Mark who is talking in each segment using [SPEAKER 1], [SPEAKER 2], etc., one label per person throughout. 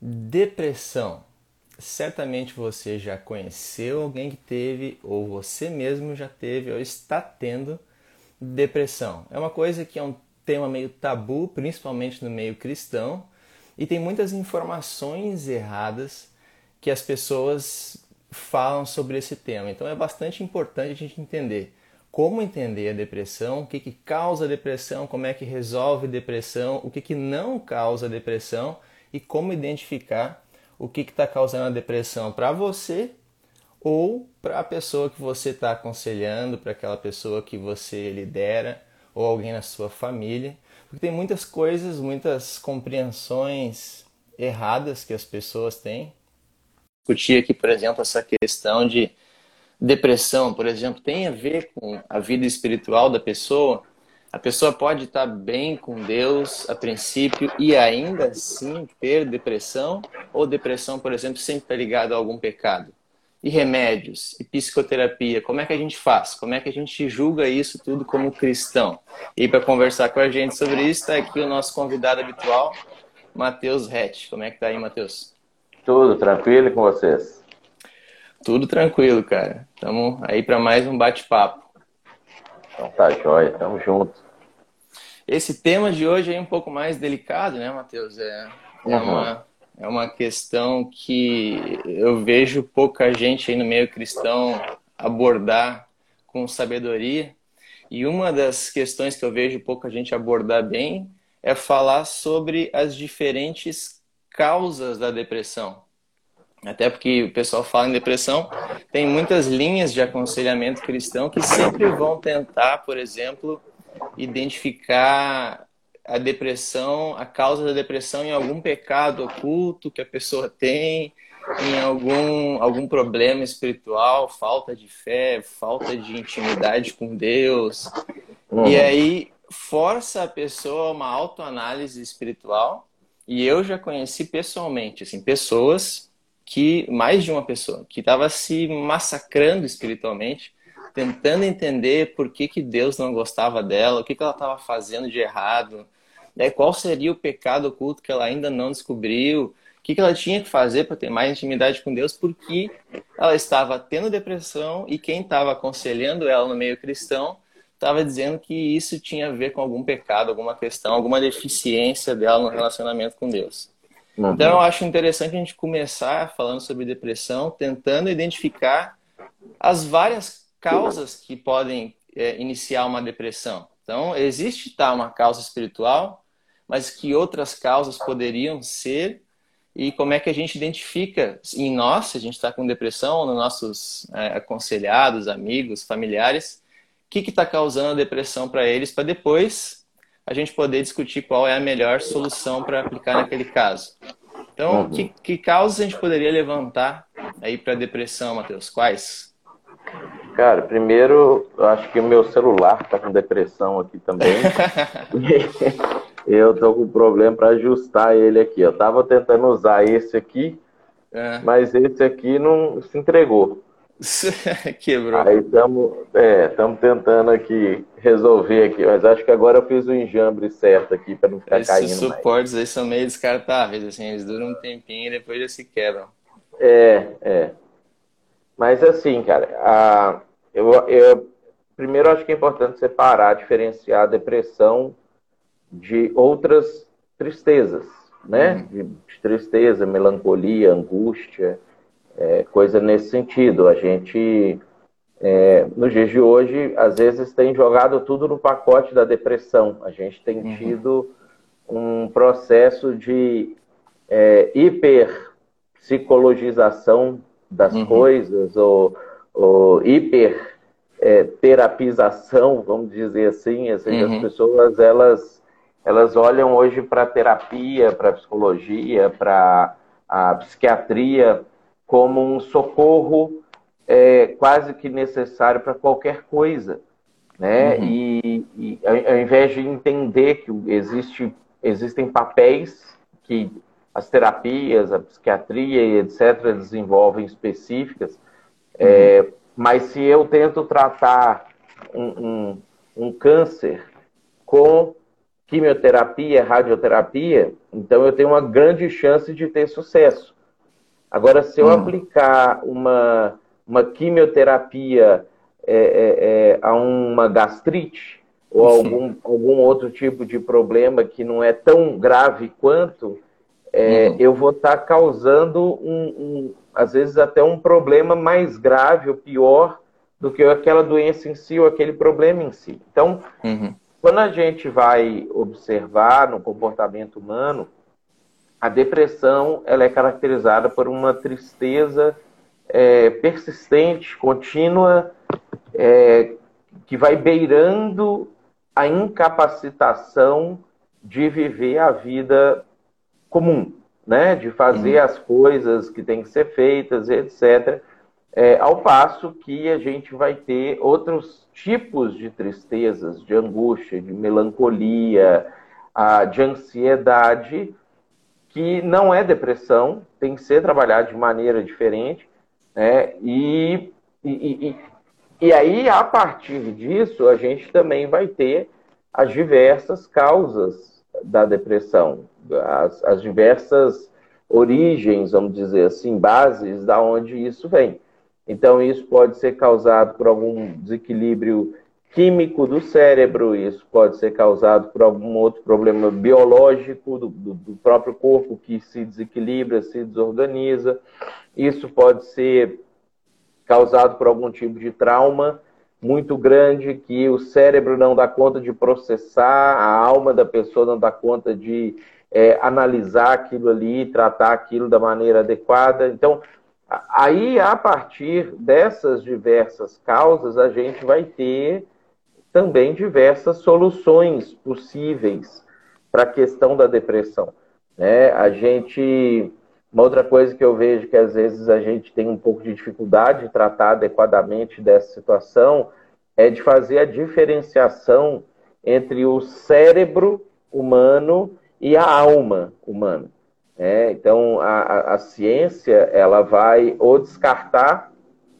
[SPEAKER 1] Depressão. Certamente você já conheceu alguém que teve, ou você mesmo já teve, ou está tendo depressão. É uma coisa que é um tema meio tabu, principalmente no meio cristão, e tem muitas informações erradas que as pessoas falam sobre esse tema. Então é bastante importante a gente entender como entender a depressão, o que, que causa depressão, como é que resolve depressão, o que, que não causa depressão e como identificar o que está causando a depressão para você ou para a pessoa que você está aconselhando, para aquela pessoa que você lidera ou alguém na sua família. Porque tem muitas coisas, muitas compreensões erradas que as pessoas têm. Discutir aqui, por exemplo, essa questão de depressão, por exemplo, tem a ver com a vida espiritual da pessoa a pessoa pode estar bem com Deus a princípio e ainda assim ter depressão, ou depressão, por exemplo, sempre está ligada a algum pecado. E remédios, e psicoterapia, como é que a gente faz? Como é que a gente julga isso tudo como cristão? E para conversar com a gente sobre isso, está aqui o nosso convidado habitual, Matheus Rett. Como é que tá aí, Matheus?
[SPEAKER 2] Tudo tranquilo com vocês?
[SPEAKER 1] Tudo tranquilo, cara. Estamos aí para mais um bate-papo.
[SPEAKER 2] Então tá jóia, tamo junto.
[SPEAKER 1] Esse tema de hoje é um pouco mais delicado, né, Matheus? É, é, uhum. uma, é uma questão que eu vejo pouca gente aí no meio cristão abordar com sabedoria. E uma das questões que eu vejo pouca gente abordar bem é falar sobre as diferentes causas da depressão. Até porque o pessoal fala em depressão, tem muitas linhas de aconselhamento cristão que sempre vão tentar, por exemplo, identificar a depressão, a causa da depressão em algum pecado oculto que a pessoa tem, em algum, algum problema espiritual, falta de fé, falta de intimidade com Deus. Uhum. E aí força a pessoa a uma autoanálise espiritual. E eu já conheci pessoalmente, assim, pessoas que, mais de uma pessoa, que estava se massacrando espiritualmente tentando entender por que, que Deus não gostava dela, o que, que ela estava fazendo de errado, né? qual seria o pecado oculto que ela ainda não descobriu, o que, que ela tinha que fazer para ter mais intimidade com Deus, porque ela estava tendo depressão e quem estava aconselhando ela no meio cristão estava dizendo que isso tinha a ver com algum pecado, alguma questão, alguma deficiência dela no relacionamento com Deus. Uhum. Então eu acho interessante a gente começar falando sobre depressão, tentando identificar as várias causas que podem é, iniciar uma depressão. Então, existe tá, uma causa espiritual, mas que outras causas poderiam ser e como é que a gente identifica em nós, se a gente está com depressão, nos nossos é, aconselhados, amigos, familiares, o que está causando a depressão para eles, para depois a gente poder discutir qual é a melhor solução para aplicar naquele caso. Então, uhum. que, que causas a gente poderia levantar aí para depressão, Matheus? Quais?
[SPEAKER 2] Cara, primeiro, eu acho que o meu celular tá com depressão aqui também. eu tô com problema para ajustar ele aqui. Eu tava tentando usar esse aqui, é. mas esse aqui não se entregou.
[SPEAKER 1] Quebrou.
[SPEAKER 2] Aí estamos é, tentando aqui resolver aqui, mas acho que agora eu fiz o enjambre certo aqui para não ficar
[SPEAKER 1] Esses
[SPEAKER 2] caindo.
[SPEAKER 1] Esses suportes mais. aí são meio descartáveis, assim, eles duram um tempinho e depois já se quebram.
[SPEAKER 2] É, é. Mas assim, cara, a, eu, eu primeiro acho que é importante separar, diferenciar a depressão de outras tristezas, né? Uhum. De tristeza, melancolia, angústia, é, coisa nesse sentido. A gente, é, nos dias de hoje, às vezes tem jogado tudo no pacote da depressão. A gente tem uhum. tido um processo de é, hiperpsicologização das uhum. coisas, ou, ou hiper é, terapização, vamos dizer assim, assim uhum. as pessoas elas elas olham hoje para terapia, para psicologia, para a psiquiatria como um socorro é, quase que necessário para qualquer coisa, né? Uhum. E, e, ao invés de entender que existe, existem papéis que as terapias, a psiquiatria e etc. desenvolvem específicas, uhum. é, mas se eu tento tratar um, um, um câncer com quimioterapia, radioterapia, então eu tenho uma grande chance de ter sucesso. Agora, se eu hum. aplicar uma, uma quimioterapia é, é, é, a uma gastrite ou algum, algum outro tipo de problema que não é tão grave quanto, é, uhum. eu vou estar tá causando, um, um, às vezes, até um problema mais grave ou pior do que aquela doença em si ou aquele problema em si. Então, uhum. quando a gente vai observar no comportamento humano, a depressão ela é caracterizada por uma tristeza é, persistente, contínua, é, que vai beirando a incapacitação de viver a vida comum, né? De fazer uhum. as coisas que têm que ser feitas, etc. É, ao passo que a gente vai ter outros tipos de tristezas, de angústia, de melancolia, de ansiedade, que não é depressão, tem que ser trabalhado de maneira diferente, né? E, e, e, e aí, a partir disso, a gente também vai ter as diversas causas da depressão, as, as diversas origens, vamos dizer assim, bases da onde isso vem. Então, isso pode ser causado por algum desequilíbrio químico do cérebro, isso pode ser causado por algum outro problema biológico do, do, do, próprio corpo que se desequilibra, se desorganiza, isso pode ser causado por algum tipo de trauma muito grande que o cérebro não dá conta de processar, a alma da pessoa não dá conta de é, analisar aquilo ali, tratar aquilo da maneira adequada. Então, aí, a partir dessas diversas causas, a gente vai ter também diversas soluções possíveis para a questão da depressão. Né? A gente. Uma outra coisa que eu vejo que às vezes a gente tem um pouco de dificuldade de tratar adequadamente dessa situação é de fazer a diferenciação entre o cérebro humano e a alma humana. É, então, a, a, ciência ela vai ou descartar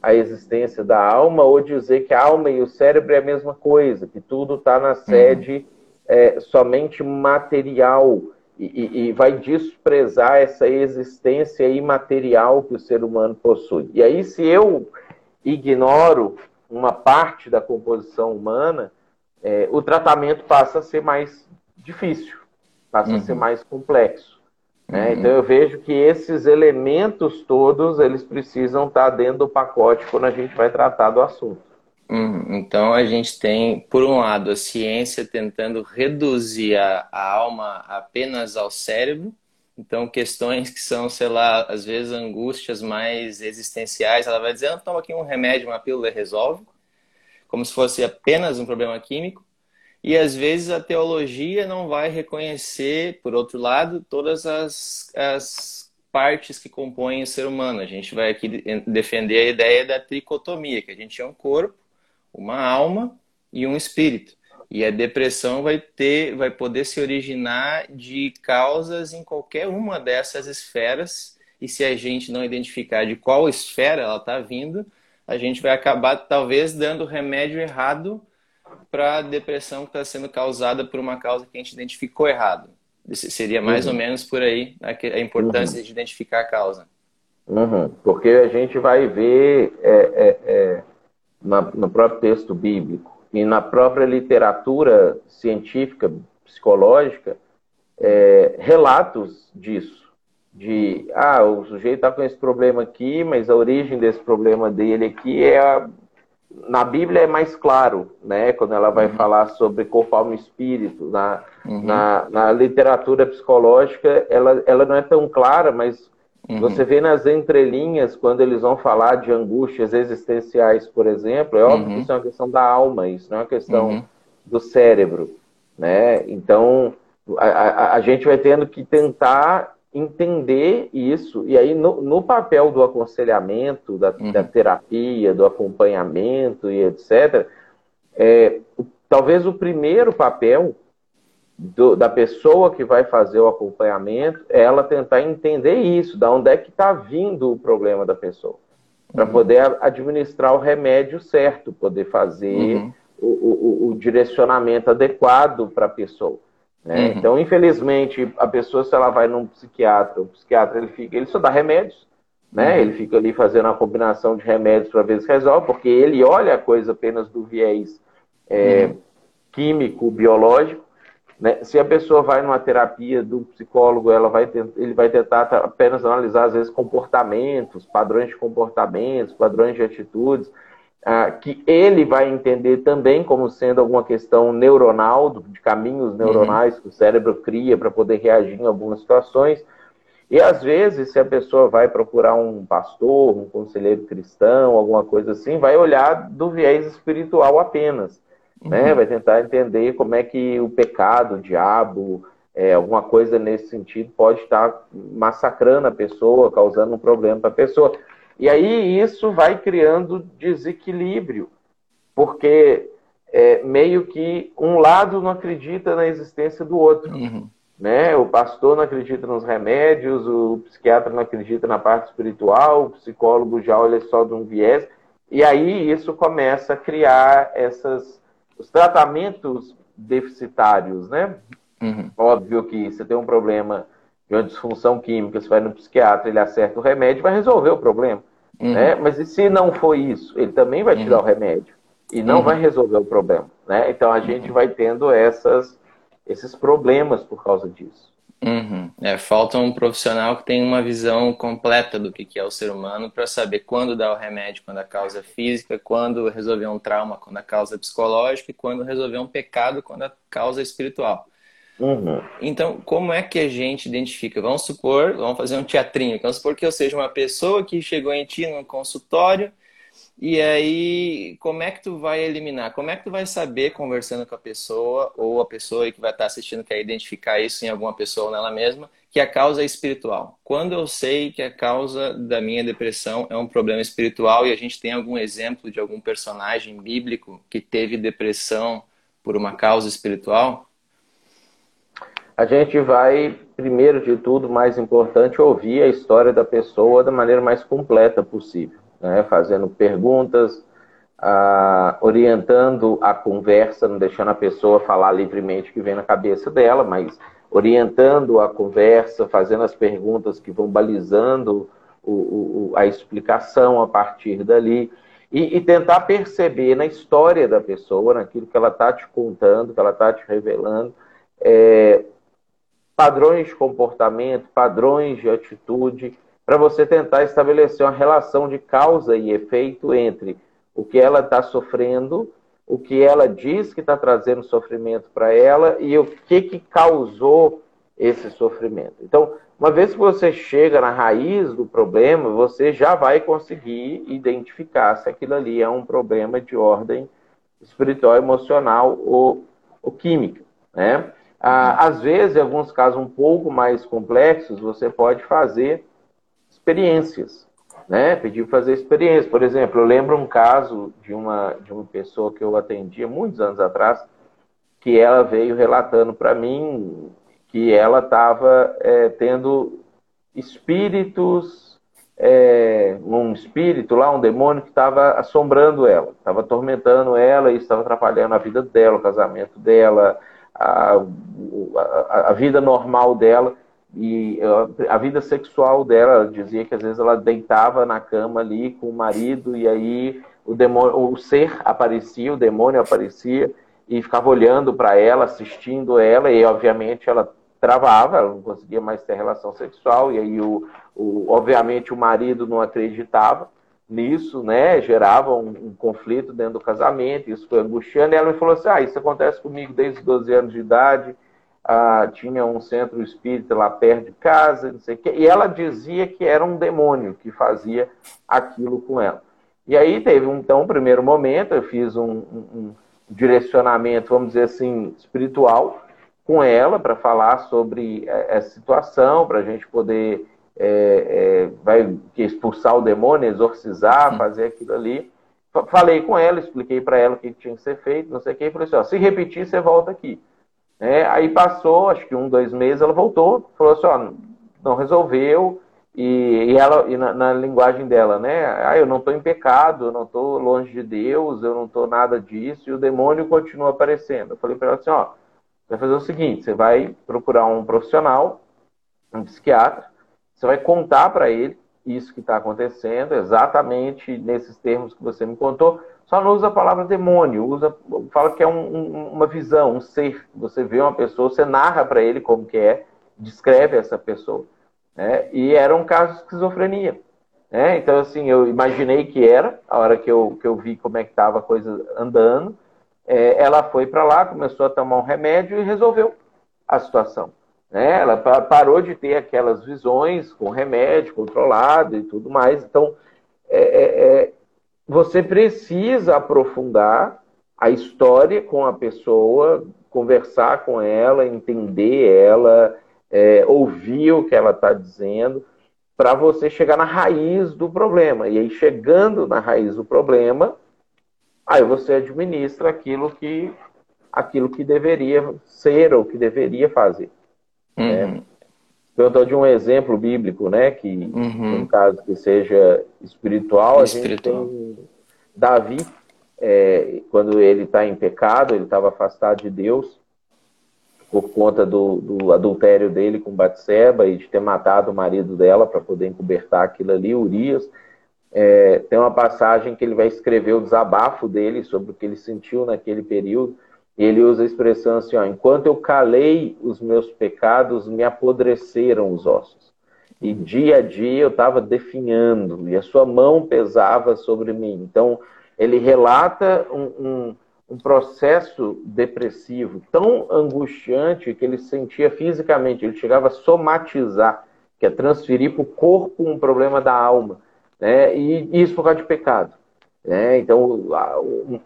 [SPEAKER 2] a existência da alma ou dizer que a alma e o cérebro é a mesma coisa, que tudo está na sede uhum. é, somente material e, e, vai desprezar essa existência imaterial que o ser humano possui. E aí, se eu ignoro uma parte da composição humana, é, o tratamento passa a ser mais difícil, passa uhum. a ser uhum. mais complexo. Né? Uhum. Então eu vejo que esses elementos todos eles precisam estar dentro do pacote quando a gente vai tratar do assunto.
[SPEAKER 1] Uhum. Então a gente tem, por um lado, a ciência tentando reduzir a, a alma apenas ao cérebro, então, questões que são, sei lá, às vezes angústias mais existenciais, ela vai dizer, ah, toma aqui um remédio, uma pílula e resolve, como se fosse apenas um problema químico. E às vezes a teologia não vai reconhecer, por outro lado, todas as, as partes que compõem o ser humano. A gente vai aqui defender a ideia da tricotomia, que a gente é um corpo, uma alma e um espírito. E a depressão vai ter, vai poder se originar de causas em qualquer uma dessas esferas. E se a gente não identificar de qual esfera ela está vindo, a gente vai acabar talvez dando remédio errado para a depressão que está sendo causada por uma causa que a gente identificou errado. Seria mais uhum. ou menos por aí a importância uhum. de identificar a causa.
[SPEAKER 2] Uhum. Porque a gente vai ver é, é, é, na, no próprio texto bíblico e na própria literatura científica, psicológica, é, relatos disso. De, ah, o sujeito está com esse problema aqui, mas a origem desse problema dele aqui é a, na Bíblia é mais claro, né? Quando ela vai uhum. falar sobre corpo, alma e espírito. Na, uhum. na, na, literatura psicológica, ela, ela não é tão clara, mas Uhum. Você vê nas entrelinhas, quando eles vão falar de angústias existenciais, por exemplo, é óbvio uhum. que isso é uma questão da alma, isso não é uma questão uhum. do cérebro. Né? Então, a, a, a, gente vai tendo que tentar entender isso, e aí no, no papel do aconselhamento, da, uhum. da, terapia, do acompanhamento e etc., é, talvez o primeiro papel do, da pessoa que vai fazer o acompanhamento é ela tentar entender isso, da onde é que está vindo o problema da pessoa, para uhum. poder administrar o remédio certo, poder fazer uhum. o, o, o, direcionamento adequado para a pessoa. Né? Uhum. Então, infelizmente, a pessoa, se ela vai num psiquiatra, o psiquiatra ele fica, ele só dá remédios, né? Uhum. Ele fica ali fazendo uma combinação de remédios para ver se resolve, porque ele olha a coisa apenas do viés é, uhum. químico, biológico. Né? Se a pessoa vai numa terapia do psicólogo, ela vai ele vai tentar apenas analisar, às vezes, comportamentos, padrões de comportamentos, padrões de atitudes, ah, que ele vai entender também como sendo alguma questão neuronal, de caminhos uhum. neuronais uhum. que o cérebro cria para poder reagir em algumas situações. E às vezes, se a pessoa vai procurar um pastor, um conselheiro cristão, alguma coisa assim, vai olhar do viés espiritual apenas. Uhum. Né? Vai tentar entender como é que o pecado, o diabo, é, alguma coisa nesse sentido pode estar massacrando a pessoa, causando um problema para a pessoa. E aí isso vai criando desequilíbrio, porque é, meio que um lado não acredita na existência do outro. Uhum. Né? O pastor não acredita nos remédios, o psiquiatra não acredita na parte espiritual, o psicólogo já olha só de um viés. E aí isso começa a criar essas, os tratamentos deficitários, né? Uhum. Óbvio que você tem um problema de uma disfunção química, você vai no psiquiatra, ele acerta o remédio, vai resolver o problema. Uhum. Né? Mas e se não foi isso? Ele também vai tirar uhum. o remédio e não uhum. vai resolver o problema. Né? Então a gente vai tendo essas, esses problemas por causa disso.
[SPEAKER 1] Uhum. É, falta um profissional que tenha uma visão completa do que é o ser humano para saber quando dar o remédio, quando a causa é física, quando resolver um trauma, quando a causa é psicológica e quando resolver um pecado, quando a causa é espiritual. Uhum. Então, como é que a gente identifica? Vamos supor, vamos fazer um teatrinho. Vamos supor que eu seja uma pessoa que chegou em ti no consultório e aí, como é que tu vai eliminar? Como é que tu vai saber conversando com a pessoa ou a pessoa que vai estar assistindo quer identificar isso em alguma pessoa ou nela mesma que a causa é espiritual? Quando eu sei que a causa da minha depressão é um problema espiritual e a gente tem algum exemplo de algum personagem bíblico que teve depressão por uma causa espiritual?
[SPEAKER 2] A gente vai, primeiro de tudo, mais importante, ouvir a história da pessoa da maneira mais completa possível, né? fazendo perguntas, ah, orientando a conversa, não deixando a pessoa falar livremente o que vem na cabeça dela, mas orientando a conversa, fazendo as perguntas que vão balizando o, o, a explicação a partir dali. E, e, tentar perceber na história da pessoa, naquilo que ela está te contando, que ela está te revelando, é, padrões de comportamento, padrões de atitude, para você tentar estabelecer uma relação de causa e efeito entre o que ela está sofrendo, o que ela diz que está trazendo sofrimento para ela e o que, que causou esse sofrimento. Então, uma vez que você chega na raiz do problema, você já vai conseguir identificar se aquilo ali é um problema de ordem espiritual, emocional ou, ou química. Né? Ah, às vezes, em alguns casos um pouco mais complexos, você pode fazer experiências, né? Pedir fazer experiências. Por exemplo, eu lembro um caso de uma, de uma pessoa que eu atendia muitos anos atrás, que ela veio relatando para mim que ela estava é, tendo espíritos, é, um espírito lá, um demônio que estava assombrando ela, estava atormentando ela e estava atrapalhando a vida dela, o casamento dela, a, a, a vida normal dela e a vida sexual dela, dizia que às vezes ela deitava na cama ali com o marido e aí o demônio, o ser aparecia, o demônio aparecia e ficava olhando para ela, assistindo ela e obviamente ela travava, ela não conseguia mais ter relação sexual e aí o, o obviamente o marido não acreditava nisso, né? Gerava um, um, conflito dentro do casamento, isso foi angustiando. E ela me falou assim: ah, isso acontece comigo desde os 12 anos de idade. Ah, tinha um centro espírita lá perto de casa, não sei o quê. E ela dizia que era um demônio que fazia aquilo com ela. E aí teve então um primeiro momento, eu fiz um, um, um direcionamento, vamos dizer assim, espiritual com ela para falar sobre eh, essa situação, para a gente poder é, é, vai expulsar o demônio, exorcizar, Sim. fazer aquilo ali. Falei com ela, expliquei para ela o que tinha que ser feito, não sei o que, e falei assim, ó, se repetir, você volta aqui. É, aí passou, acho que um, dois meses, ela voltou, falou assim, ó, não resolveu, e, e ela, e na, na, linguagem dela, né, ah, eu não estou em pecado, eu não estou longe de Deus, eu não estou nada disso, e o demônio continua aparecendo. Eu falei para ela assim, ó, vai fazer o seguinte: você vai procurar um profissional, um psiquiatra, você vai contar para ele isso que está acontecendo, exatamente nesses termos que você me contou. Só não usa a palavra demônio, usa, fala que é um, um, uma visão, um ser. Você vê uma pessoa, você narra para ele como que é, descreve essa pessoa. Né? E era um caso de esquizofrenia. Né? Então, assim, eu imaginei que era, a hora que eu, que eu vi como é que estava a coisa andando. É, ela foi para lá, começou a tomar um remédio e resolveu a situação. Né? Ela parou de ter aquelas visões com remédio controlado e tudo mais. Então, é, é, é, você precisa aprofundar a história com a pessoa, conversar com ela, entender ela, é, ouvir o que ela está dizendo, para você chegar na raiz do problema. E aí, chegando na raiz do problema, aí você administra aquilo que aquilo que deveria ser ou que deveria fazer. Uhum. Perguntou de um exemplo bíblico, né? Que, uhum. no caso que seja espiritual, espiritual. a gente tem Davi, é, quando ele está em pecado, ele estava afastado de Deus por conta do, do, adultério dele com Batseba e de ter matado o marido dela para poder encobertar aquilo ali, Urias. É, tem uma passagem que ele vai escrever o desabafo dele sobre o que ele sentiu naquele período. E ele usa a expressão assim: ó, enquanto eu calei os meus pecados, me apodreceram os ossos. E dia a dia eu estava definhando, e a sua mão pesava sobre mim. Então, ele relata um, um, um processo depressivo tão angustiante que ele sentia fisicamente, ele chegava a somatizar, que é transferir para o corpo um problema da alma. Né? E isso por causa de pecado. Né? Então,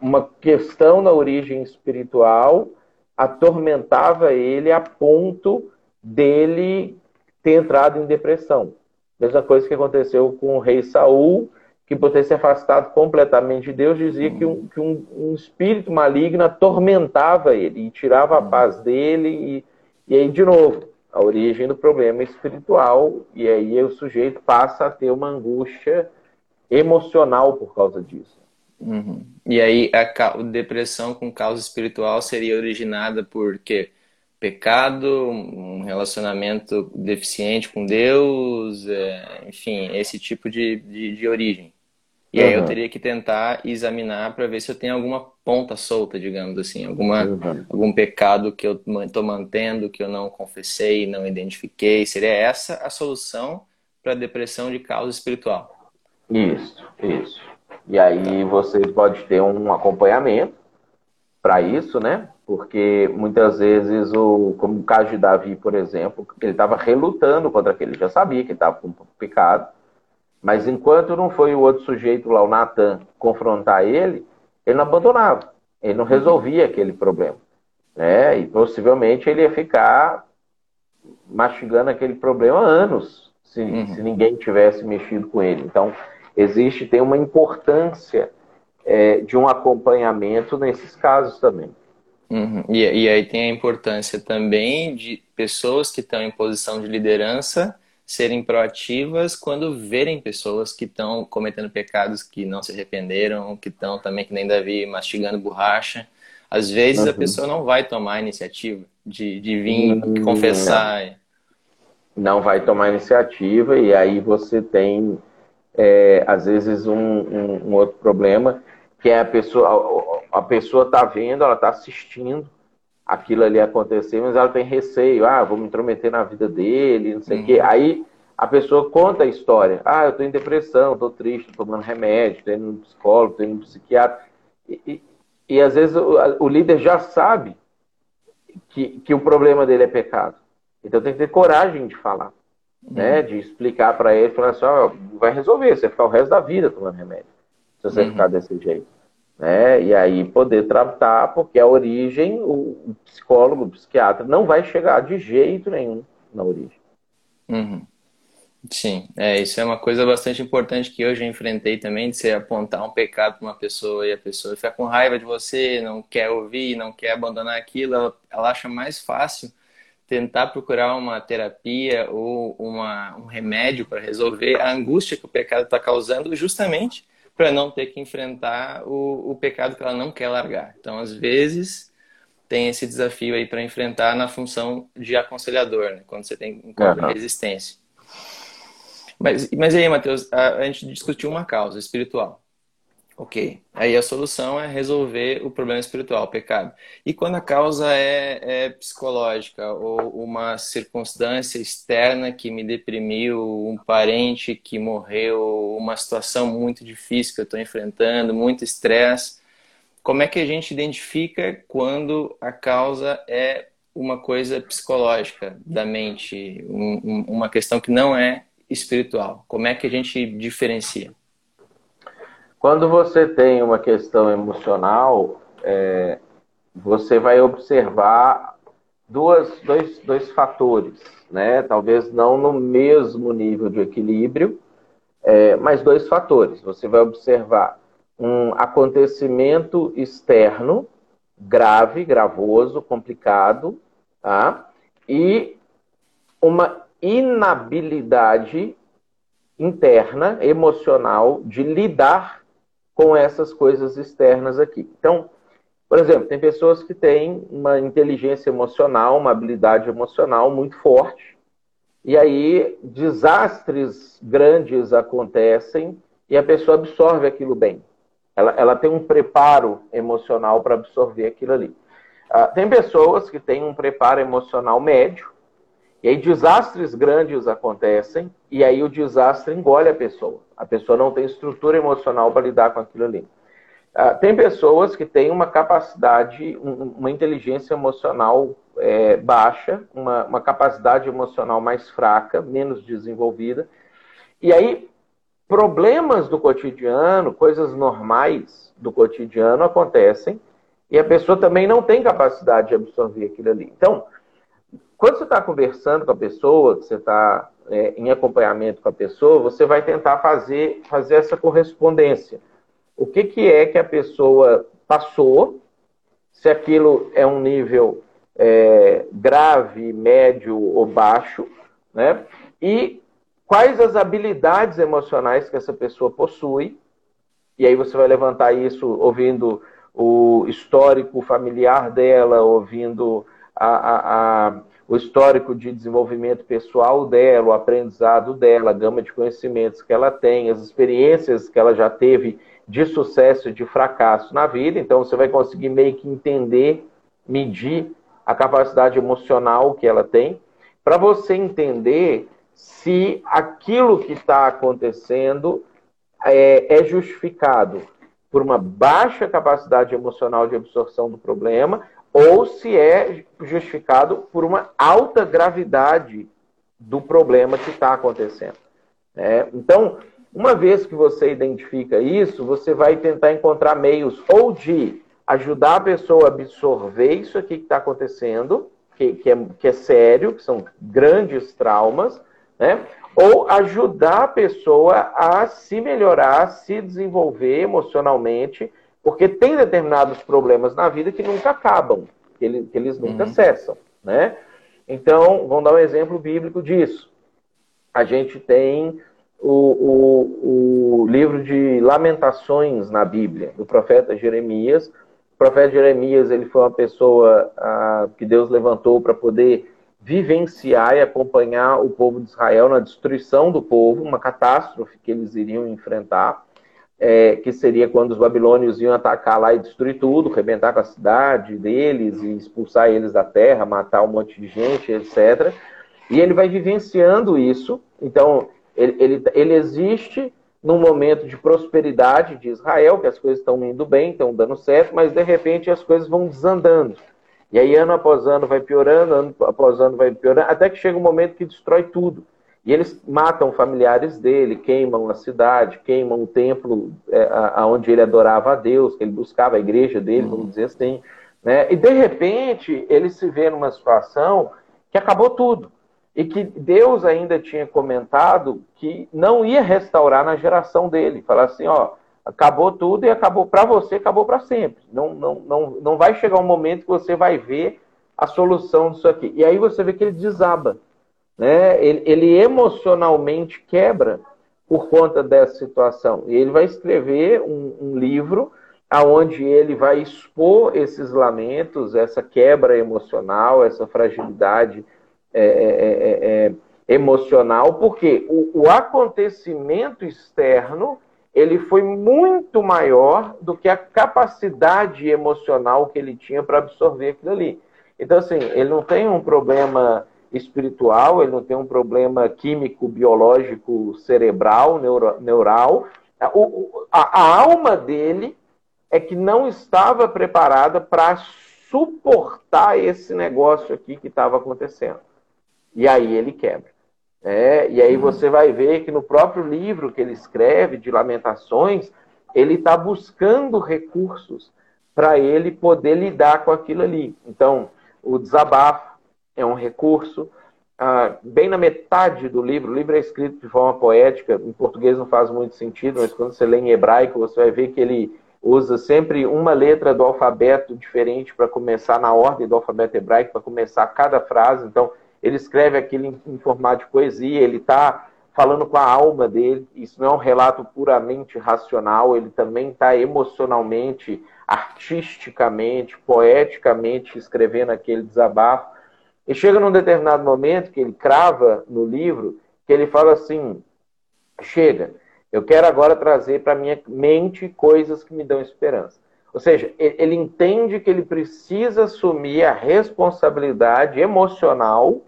[SPEAKER 2] uma questão na origem espiritual atormentava ele a ponto dele ter entrado em depressão. Mesma coisa que aconteceu com o rei Saul, que por ter se afastado completamente de Deus, dizia que, um, que um, um espírito maligno atormentava ele e tirava a paz dele. E, e aí, de novo, a origem do problema espiritual, e aí o sujeito passa a ter uma angústia emocional por causa disso.
[SPEAKER 1] Uhum. E aí a, depressão com causa espiritual seria originada por quê? Pecado, um relacionamento deficiente com Deus, é, enfim, esse tipo de, de, de origem. E uhum. aí eu teria que tentar examinar para ver se eu tenho alguma ponta solta, digamos assim, alguma, uhum. algum pecado que eu estou mantendo, que eu não confessei, não identifiquei. Seria essa a solução para a depressão de causa espiritual?
[SPEAKER 2] Isso, isso. E aí você pode ter um acompanhamento para isso, né? Porque muitas vezes, o, como o caso de Davi, por exemplo, ele estava relutando contra aquele, ele já sabia que estava com pecado, mas enquanto não foi o outro sujeito lá, o Natan, confrontar ele, ele não abandonava, ele não resolvia aquele problema. Né? E possivelmente ele ia ficar mastigando aquele problema anos, se, uhum. se ninguém tivesse mexido com ele. Então, existe, tem uma importância é, de um acompanhamento nesses casos também.
[SPEAKER 1] Uhum. E, e, aí tem a importância também de pessoas que estão em posição de liderança serem proativas quando verem pessoas que estão cometendo pecados que não se arrependeram, que estão também, que nem Davi, mastigando borracha. Às vezes uhum. a pessoa não vai tomar a iniciativa de, de vir uhum. confessar.
[SPEAKER 2] Não vai tomar iniciativa e aí você tem é, às vezes um, um, um, outro problema que é a pessoa a, pessoa está vendo, ela está assistindo aquilo ali acontecer, mas ela tem receio, ah, vou me intrometer na vida dele, não sei o uhum. quê. Aí a pessoa conta a história, ah, eu estou em depressão, estou triste, tô tomando remédio, estou indo no psicólogo, estou indo no psiquiatra. E, e, e às vezes o, o, líder já sabe que, que o problema dele é pecado. Então tem que ter coragem de falar né? Uhum. De explicar para ele, falar assim, ó, vai resolver, você vai ficar o resto da vida tomando remédio, se você uhum. ficar desse jeito. Né? E aí poder tratar, porque a origem, o psicólogo, o psiquiatra, não vai chegar de jeito nenhum na origem.
[SPEAKER 1] Uhum. Sim, é, isso é uma coisa bastante importante que eu já enfrentei também, de você apontar um pecado para uma pessoa e a pessoa ficar com raiva de você, não quer ouvir, não quer abandonar aquilo, ela, ela acha mais fácil tentar procurar uma terapia ou uma, um remédio para resolver a angústia que o pecado está causando, justamente para não ter que enfrentar o, o pecado que ela não quer largar. Então, às vezes, tem esse desafio aí para enfrentar na função de aconselhador, né? quando você tem encontra uhum. resistência. Mas, mas aí, Matheus, a, a gente discutiu uma causa espiritual. Ok. Aí a solução é resolver o problema espiritual, o pecado. E quando a causa é, é, psicológica ou uma circunstância externa que me deprimiu, um parente que morreu, uma situação muito difícil que eu estou enfrentando, muito estresse, como é que a gente identifica quando a causa é uma coisa psicológica da mente, um, uma questão que não é espiritual? Como é que a gente diferencia?
[SPEAKER 2] Quando você tem uma questão emocional, é, você vai observar duas, dois, dois fatores, né? Talvez não no mesmo nível de equilíbrio, é, mas dois fatores. Você vai observar um acontecimento externo grave, gravoso, complicado, tá? e uma inabilidade interna, emocional, de lidar com essas coisas externas aqui. Então, por exemplo, tem pessoas que têm uma inteligência emocional, uma habilidade emocional muito forte, e aí desastres grandes acontecem e a pessoa absorve aquilo bem. Ela, ela tem um preparo emocional para absorver aquilo ali. Uh, tem pessoas que têm um preparo emocional médio, e aí desastres grandes acontecem, e aí o desastre engole a pessoa. A pessoa não tem estrutura emocional para lidar com aquilo ali. Uh, tem pessoas que têm uma capacidade, um, uma inteligência emocional é, baixa, uma, uma capacidade emocional mais fraca, menos desenvolvida. E aí, problemas do cotidiano, coisas normais do cotidiano acontecem e a pessoa também não tem capacidade de absorver aquilo ali. Então, quando você está conversando com a pessoa, que você está é, em acompanhamento com a pessoa, você vai tentar fazer, fazer essa correspondência. O que, que é que a pessoa passou, se aquilo é um nível é, grave, médio ou baixo, né? E quais as habilidades emocionais que essa pessoa possui. E aí você vai levantar isso ouvindo o histórico familiar dela, ouvindo a, a, a, o histórico de desenvolvimento pessoal dela, o aprendizado dela, a gama de conhecimentos que ela tem, as experiências que ela já teve de sucesso e de fracasso na vida. Então você vai conseguir meio que entender, medir a capacidade emocional que ela tem, para você entender se aquilo que está acontecendo é, é justificado por uma baixa capacidade emocional de absorção do problema ou se é justificado por uma alta gravidade do problema que está acontecendo. É, então, uma vez que você identifica isso, você vai tentar encontrar meios ou de ajudar a pessoa a absorver isso aqui que está acontecendo, que, que, é, que é sério, que são grandes traumas, né? ou ajudar a pessoa a se melhorar, a se desenvolver emocionalmente, porque tem determinados problemas na vida que nunca acabam, que, ele, que eles nunca uhum. cessam, né? Então, vamos dar um exemplo bíblico disso. A gente tem o, o, o livro de Lamentações na Bíblia, do profeta Jeremias. O profeta Jeremias ele foi uma pessoa ah, que Deus levantou para poder vivenciar e acompanhar o povo de Israel na destruição do povo, uma catástrofe que eles iriam enfrentar é, que seria quando os babilônios iam atacar lá e destruir tudo, rebentar com a cidade deles e expulsar eles da terra, matar um monte de gente, etc. E ele vai vivenciando isso. Então, ele, ele, ele existe num momento de prosperidade de Israel, que as coisas estão indo bem, estão dando certo, mas de repente as coisas vão desandando. E aí, ano após ano, vai piorando, ano após ano, vai piorando, até que chega um momento que destrói tudo. E eles matam familiares dele, queimam a cidade, queimam o templo é, aonde ele adorava a Deus, que ele buscava a igreja dele, vamos dizer assim. Né? E de repente ele se vê numa situação que acabou tudo. E que Deus ainda tinha comentado que não ia restaurar na geração dele. Falar assim, ó, acabou tudo e acabou para você, acabou para sempre. Não, não, não, não vai chegar um momento que você vai ver a solução disso aqui. E aí você vê que ele desaba né? Ele, ele emocionalmente quebra por conta dessa situação. E ele vai escrever um, um livro aonde ele vai expor esses lamentos, essa quebra emocional, essa fragilidade é, é, é, é emocional, porque o, o acontecimento externo ele foi muito maior do que a capacidade emocional que ele tinha para absorver aquilo ali. Então, assim, ele não tem um problema espiritual, ele não tem um problema químico, biológico, cerebral, neuro, neural. O, a, a alma dele é que não estava preparada para suportar esse negócio aqui que estava acontecendo. E aí ele quebra. É, e aí você vai ver que no próprio livro que ele escreve, de Lamentações, ele está buscando recursos para ele poder lidar com aquilo ali. Então, o desabafo é um recurso. Ah, bem na metade do livro, o livro é escrito de forma poética, em português não faz muito sentido, mas quando você lê em hebraico, você vai ver que ele usa sempre uma letra do alfabeto diferente para começar na ordem do alfabeto hebraico, para começar cada frase. Então, ele escreve aquilo em, em formato de poesia, ele está falando com a alma dele. Isso não é um relato puramente racional, ele também está emocionalmente, artisticamente, poeticamente escrevendo aquele desabafo. E chega num determinado momento que ele crava no livro, que ele fala assim: chega, eu quero agora trazer para minha mente coisas que me dão esperança. Ou seja, ele entende que ele precisa assumir a responsabilidade emocional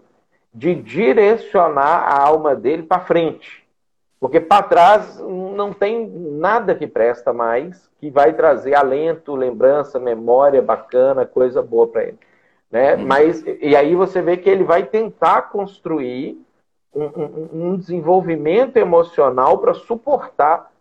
[SPEAKER 2] de direcionar a alma dele para frente. Porque para trás não tem nada que presta mais, que vai trazer alento, lembrança, memória bacana, coisa boa para ele. Né? Uhum. Mas, e aí você vê que ele vai tentar construir um, um, um desenvolvimento emocional para suportar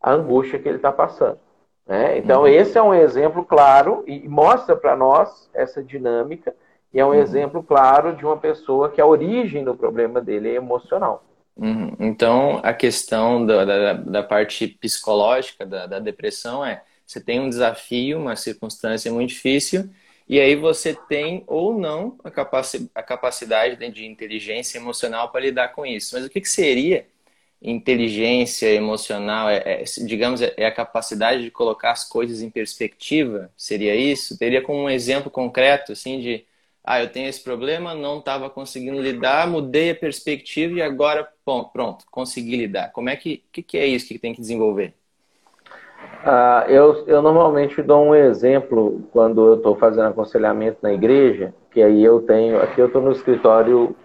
[SPEAKER 2] a angústia que ele está passando. Né? Então, uhum. esse é um exemplo claro e mostra para nós essa dinâmica e é um uhum. exemplo claro de uma pessoa que a origem do problema dele é emocional.
[SPEAKER 1] Uhum. Então, a questão da, da, da parte psicológica da, da, depressão é: você tem um desafio, uma circunstância muito difícil, e aí você tem ou não a, capaci a capacidade de inteligência emocional para lidar com isso. Mas o que, que seria inteligência emocional? É, é, digamos, é, é a capacidade de colocar as coisas em perspectiva? Seria isso? Teria como um exemplo concreto, assim, de ah, eu tenho esse problema, não estava conseguindo lidar, mudei a perspectiva e agora, bom, pronto, consegui lidar. Como é que, que, que é isso que tem que desenvolver?
[SPEAKER 2] Ah, eu, eu normalmente dou um exemplo quando eu estou fazendo aconselhamento na igreja, que aí eu tenho, aqui eu estou no escritório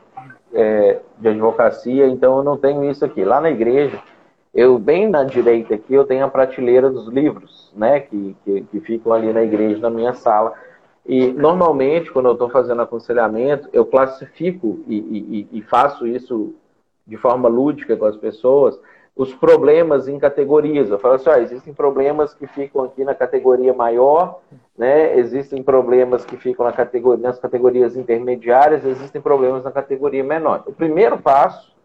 [SPEAKER 2] é, de advocacia, então eu não tenho isso aqui. Lá na igreja, eu bem na direita aqui, eu tenho a prateleira dos livros, né, que, que, que ficam ali na igreja, na minha sala. E normalmente, quando eu estou fazendo aconselhamento, eu classifico e, e, e, faço isso de forma lúdica com as pessoas, os problemas em categorias. Eu falo assim, ó, existem problemas que ficam aqui na categoria maior, né? existem problemas que ficam na categoria, nas categorias intermediárias, existem problemas na categoria menor. O primeiro passo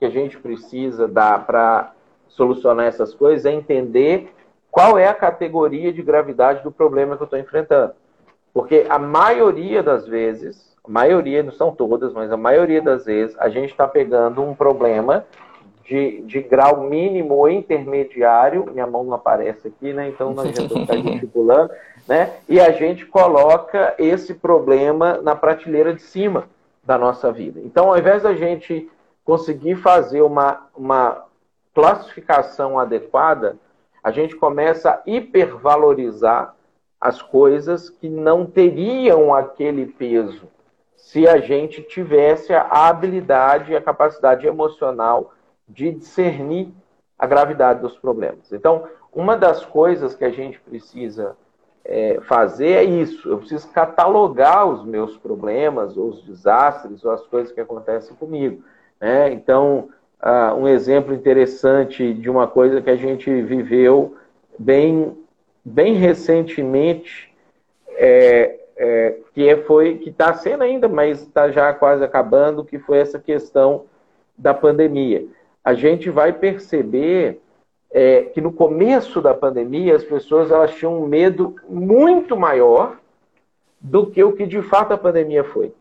[SPEAKER 2] que a gente precisa dar para solucionar essas coisas é entender qual é a categoria de gravidade do problema que eu estou enfrentando. Porque a maioria das vezes, a maioria, não são todas, mas a maioria das vezes, a gente está pegando um problema de, de grau mínimo ou intermediário, minha mão não aparece aqui, né? Então não adianta ficar gesticulando, né? E a gente coloca esse problema na prateleira de cima da nossa vida. Então, ao invés da gente conseguir fazer uma, uma classificação adequada, a gente começa a hipervalorizar as coisas que não teriam aquele peso se a gente tivesse a habilidade e a capacidade emocional de discernir a gravidade dos problemas. Então, uma das coisas que a gente precisa é, fazer é isso. Eu preciso catalogar os meus problemas, os desastres, ou as coisas que acontecem comigo. Né? Então, uh, um exemplo interessante de uma coisa que a gente viveu bem bem recentemente, é, é, que é, foi que está sendo ainda, mas está já quase acabando, que foi essa questão da pandemia. A gente vai perceber é, que no começo da pandemia as pessoas elas tinham um medo muito maior do que o que de fato a pandemia foi.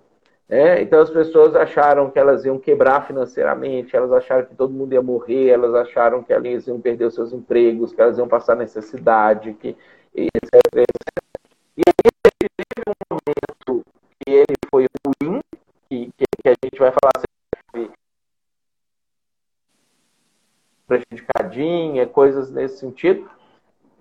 [SPEAKER 2] É, então as pessoas acharam que elas iam quebrar financeiramente, elas acharam que todo mundo ia morrer, elas acharam que elas iam perder os seus empregos, que elas iam passar necessidade, que etc, etc. E aí teve um momento que ele foi ruim, que, que a gente vai falar assim, coisas nesse sentido.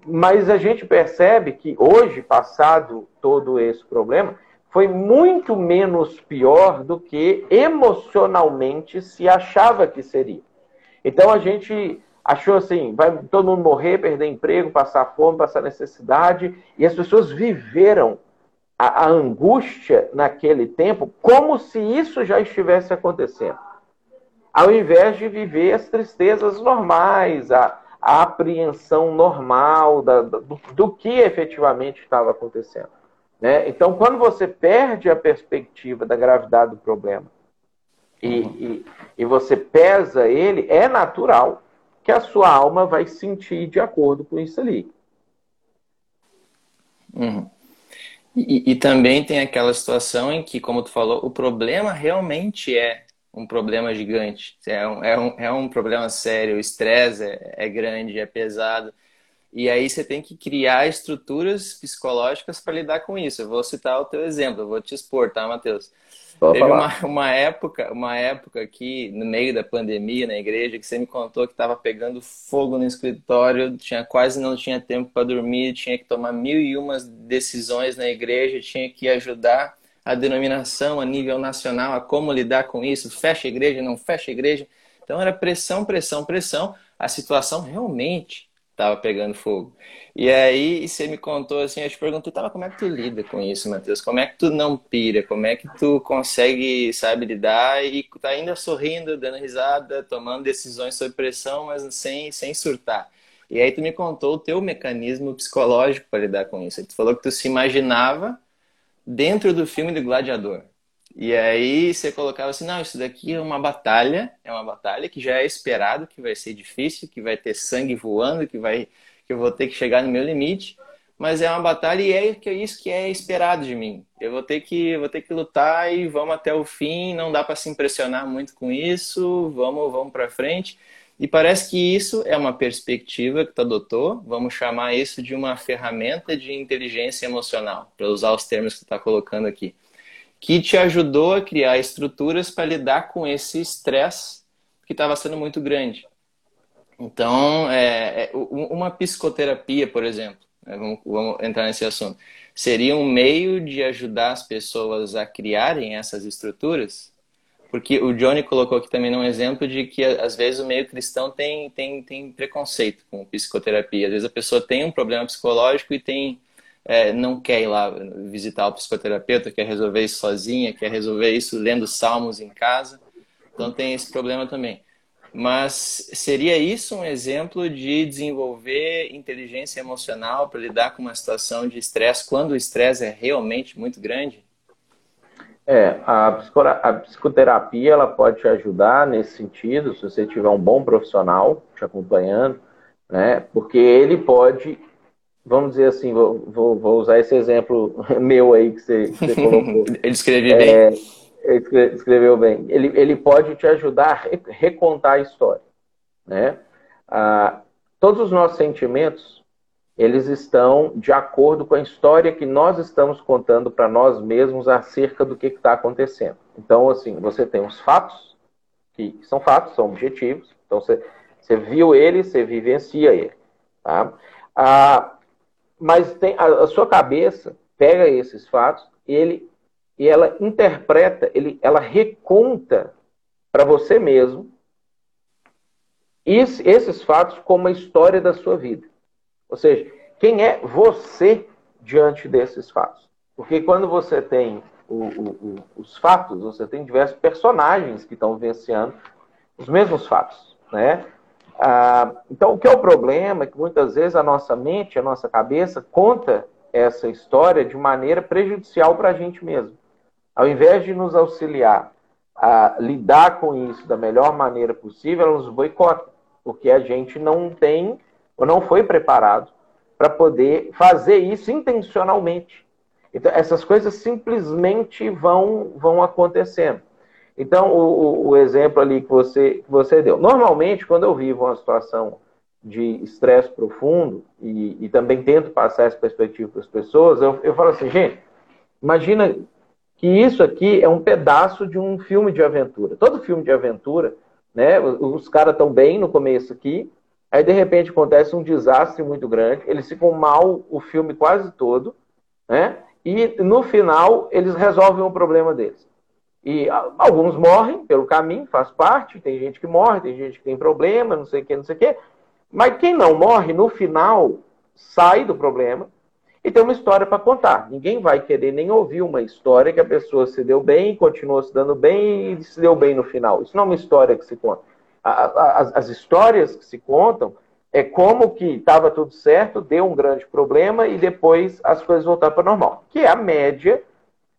[SPEAKER 2] Mas a gente percebe que hoje, passado todo esse problema, foi muito menos pior do que emocionalmente se achava que seria. Então a gente achou assim, vai todo mundo morrer, perder emprego, passar fome, passar necessidade, e as pessoas viveram a, a angústia naquele tempo como se isso já estivesse acontecendo. Ao invés de viver as tristezas normais, a, a apreensão normal da, do, do que efetivamente estava acontecendo. Né? Então, quando você perde a perspectiva da gravidade do problema e, uhum. e, e, você pesa ele, é natural que a sua alma vai sentir de acordo com isso ali.
[SPEAKER 1] Uhum. E, e, também tem aquela situação em que, como tu falou, o problema realmente é um problema gigante. É um, é um, é um problema sério, o estresse é, é grande, é pesado. E aí você tem que criar estruturas psicológicas para lidar com isso. Eu vou citar o teu exemplo, eu vou te expor, tá, Matheus? Teve uma, uma, época, uma época aqui no meio da pandemia na igreja que você me contou que estava pegando fogo no escritório, tinha quase não tinha tempo para dormir, tinha que tomar mil e umas decisões na igreja, tinha que ajudar a denominação a nível nacional a como lidar com isso, fecha a igreja, não fecha a igreja. Então era pressão, pressão, pressão. A situação realmente tava pegando fogo. E aí você me contou assim, eu te perguntei, tava, como é que tu lida com isso, Matheus? Como é que tu não pira? Como é que tu consegue, sabe, lidar e tá ainda sorrindo, dando risada, tomando decisões sob pressão, mas sem, sem surtar? E aí tu me contou o teu mecanismo psicológico para lidar com isso. Tu falou que tu se imaginava dentro do filme do Gladiador. E aí você colocava assim, não, isso daqui é uma batalha, é uma batalha que já é esperado, que vai ser difícil, que vai ter sangue voando, que vai que eu vou ter que chegar no meu limite, mas é uma batalha e é isso que é esperado de mim. Eu vou ter que vou ter que lutar e vamos até o fim, não dá para se impressionar muito com isso, vamos vamos para frente. E parece que isso é uma perspectiva que tu adotou, vamos chamar isso de uma ferramenta de inteligência emocional, para usar os termos que tu está colocando aqui que te ajudou a criar estruturas para lidar com esse estresse que estava sendo muito grande. Então, é, é, uma psicoterapia, por exemplo, né, vamos, vamos, entrar nesse assunto, seria um meio de ajudar as pessoas a criarem essas estruturas? Porque o Johnny colocou aqui também um exemplo de que, às vezes, o meio cristão tem, tem, tem preconceito com psicoterapia. Às vezes, a pessoa tem um problema psicológico e tem é, não quer ir lá visitar o psicoterapeuta, quer resolver isso sozinha, quer resolver isso lendo salmos em casa. Então tem esse problema também. Mas seria isso um exemplo de desenvolver inteligência emocional para lidar com uma situação de estresse quando o estresse é realmente muito grande?
[SPEAKER 2] É, a, a psicoterapia ela pode te ajudar nesse sentido, se você tiver um bom profissional te acompanhando, né? Porque ele pode vamos dizer assim, vou, vou, vou, usar esse exemplo meu aí que você, que você colocou.
[SPEAKER 1] ele escreveu é, bem.
[SPEAKER 2] Ele escreveu bem. Ele, ele pode te ajudar a recontar a história. Né? Ah, todos os nossos sentimentos, eles estão de acordo com a história que nós estamos contando para nós mesmos acerca do que está acontecendo. Então, assim, você tem os fatos, que são fatos, são objetivos. Então, você, você viu ele, você vivencia ele. Tá? Ah, mas tem, a, a, sua cabeça pega esses fatos e, ele, e ela interpreta, ele, ela reconta para você mesmo esse, esses fatos como a história da sua vida. Ou seja, quem é você diante desses fatos? Porque quando você tem o, o, o, os fatos, você tem diversos personagens que estão vivenciando os mesmos fatos, né? Ah, então, o que é o problema é que muitas vezes a nossa mente, a nossa cabeça, conta essa história de maneira prejudicial para a gente mesmo. Ao invés de nos auxiliar a lidar com isso da melhor maneira possível, ela nos boicota, porque a gente não tem ou não foi preparado para poder fazer isso intencionalmente. Então, essas coisas simplesmente vão, vão acontecendo. Então, o, o, exemplo ali que você, que você deu. Normalmente, quando eu vivo uma situação de estresse profundo, e, e, também tento passar essa perspectiva para as pessoas, eu, eu falo assim, gente, imagina que isso aqui é um pedaço de um filme de aventura. Todo filme de aventura, né, os, os caras estão bem no começo aqui, aí de repente acontece um desastre muito grande, eles ficam mal o filme quase todo, né, e no final eles resolvem o problema deles. E alguns morrem pelo caminho, faz parte, tem gente que morre, tem gente que tem problema, não sei o que, não sei o que. Mas quem não morre, no final, sai do problema e tem uma história para contar. Ninguém vai querer nem ouvir uma história que a pessoa se deu bem, continuou se dando bem e se deu bem no final. Isso não é uma história que se conta. As, as histórias que se contam é como que estava tudo certo, deu um grande problema e depois as coisas voltaram para normal, que é a média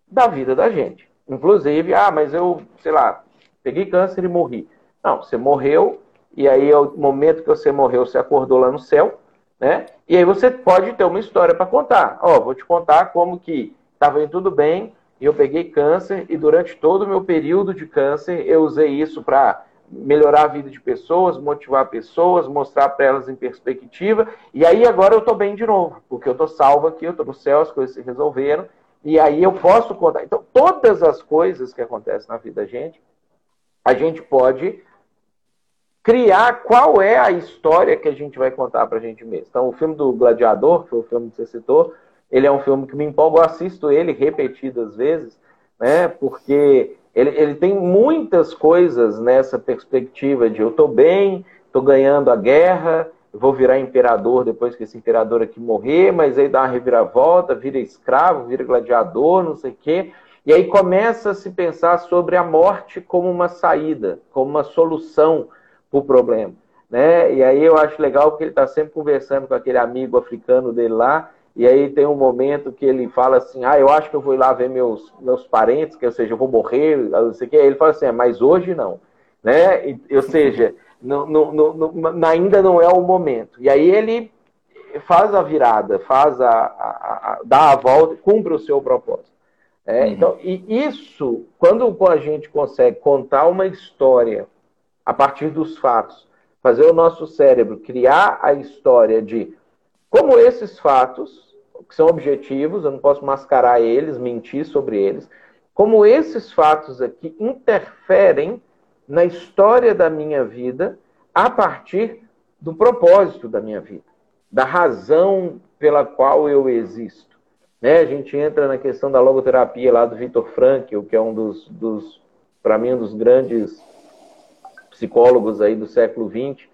[SPEAKER 2] da vida da gente. Inclusive, ah, mas eu, sei lá, peguei câncer e morri. Não, você morreu, e aí, o momento que você morreu, você acordou lá no céu, né? E aí você pode ter uma história para contar. Ó, vou te contar como que estava indo tudo bem, e eu peguei câncer, e durante todo o meu período de câncer, eu usei isso para melhorar a vida de pessoas, motivar pessoas, mostrar para elas em perspectiva. E aí agora eu estou bem de novo, porque eu estou salvo aqui, eu estou no céu, as coisas se resolveram. E aí eu posso contar. Então, todas as coisas que acontecem na vida da gente, a gente pode criar qual é a história que a gente vai contar para a gente mesmo. Então, o filme do Gladiador, que foi o filme que você citou, ele é um filme que me empolga, eu assisto ele repetidas vezes, né? Porque ele, ele tem muitas coisas nessa perspectiva de eu estou bem, estou ganhando a guerra, vou virar imperador depois que esse imperador aqui morrer, mas aí dá uma reviravolta, vira escravo, vira gladiador, não sei o quê. E aí começa a se pensar sobre a morte como uma saída, como uma solução para o problema. Né? E aí eu acho legal porque ele está sempre conversando com aquele amigo africano dele lá, e aí tem um momento que ele fala assim, ah, eu acho que eu vou lá ver meus, meus parentes, que ou seja, eu vou morrer, não sei o quê. Aí ele fala assim, é, mas hoje não. Né? E, ou seja, não, não, não, ainda não é o momento. E aí ele faz a virada, faz a, a, a dá a volta, cumpre o seu propósito. É, uhum. Então, e isso, quando a gente consegue contar uma história a partir dos fatos, fazer o nosso cérebro criar a história de como esses fatos, que são objetivos, eu não posso mascarar eles, mentir sobre eles, como esses fatos aqui interferem na história da minha vida a partir do propósito da minha vida, da razão pela qual eu existo. Né? A gente entra na questão da logoterapia lá do Victor Frankl, que é um dos, dos para mim, um dos grandes psicólogos aí do século XX,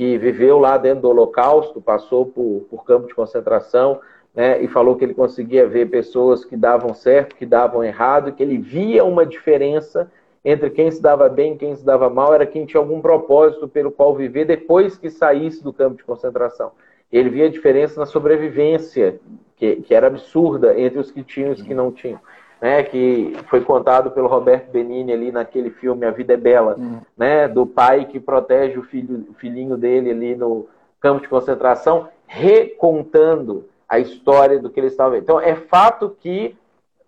[SPEAKER 2] que viveu lá dentro do Holocausto, passou por, por campo de concentração, né, e falou que ele conseguia ver pessoas que davam certo, que davam errado, que ele via uma diferença entre quem se dava bem e quem se dava mal era quem tinha algum propósito pelo qual viver depois que saísse do campo de concentração. Ele via a diferença na sobrevivência, que, que era absurda entre os que tinham e os que não tinham. Né, que foi contado pelo Roberto Benini ali naquele filme A Vida é Bela, uhum. né, do pai que protege o, filho, o filhinho dele ali no campo de concentração, recontando a história do que ele estava vendo. Então, é fato que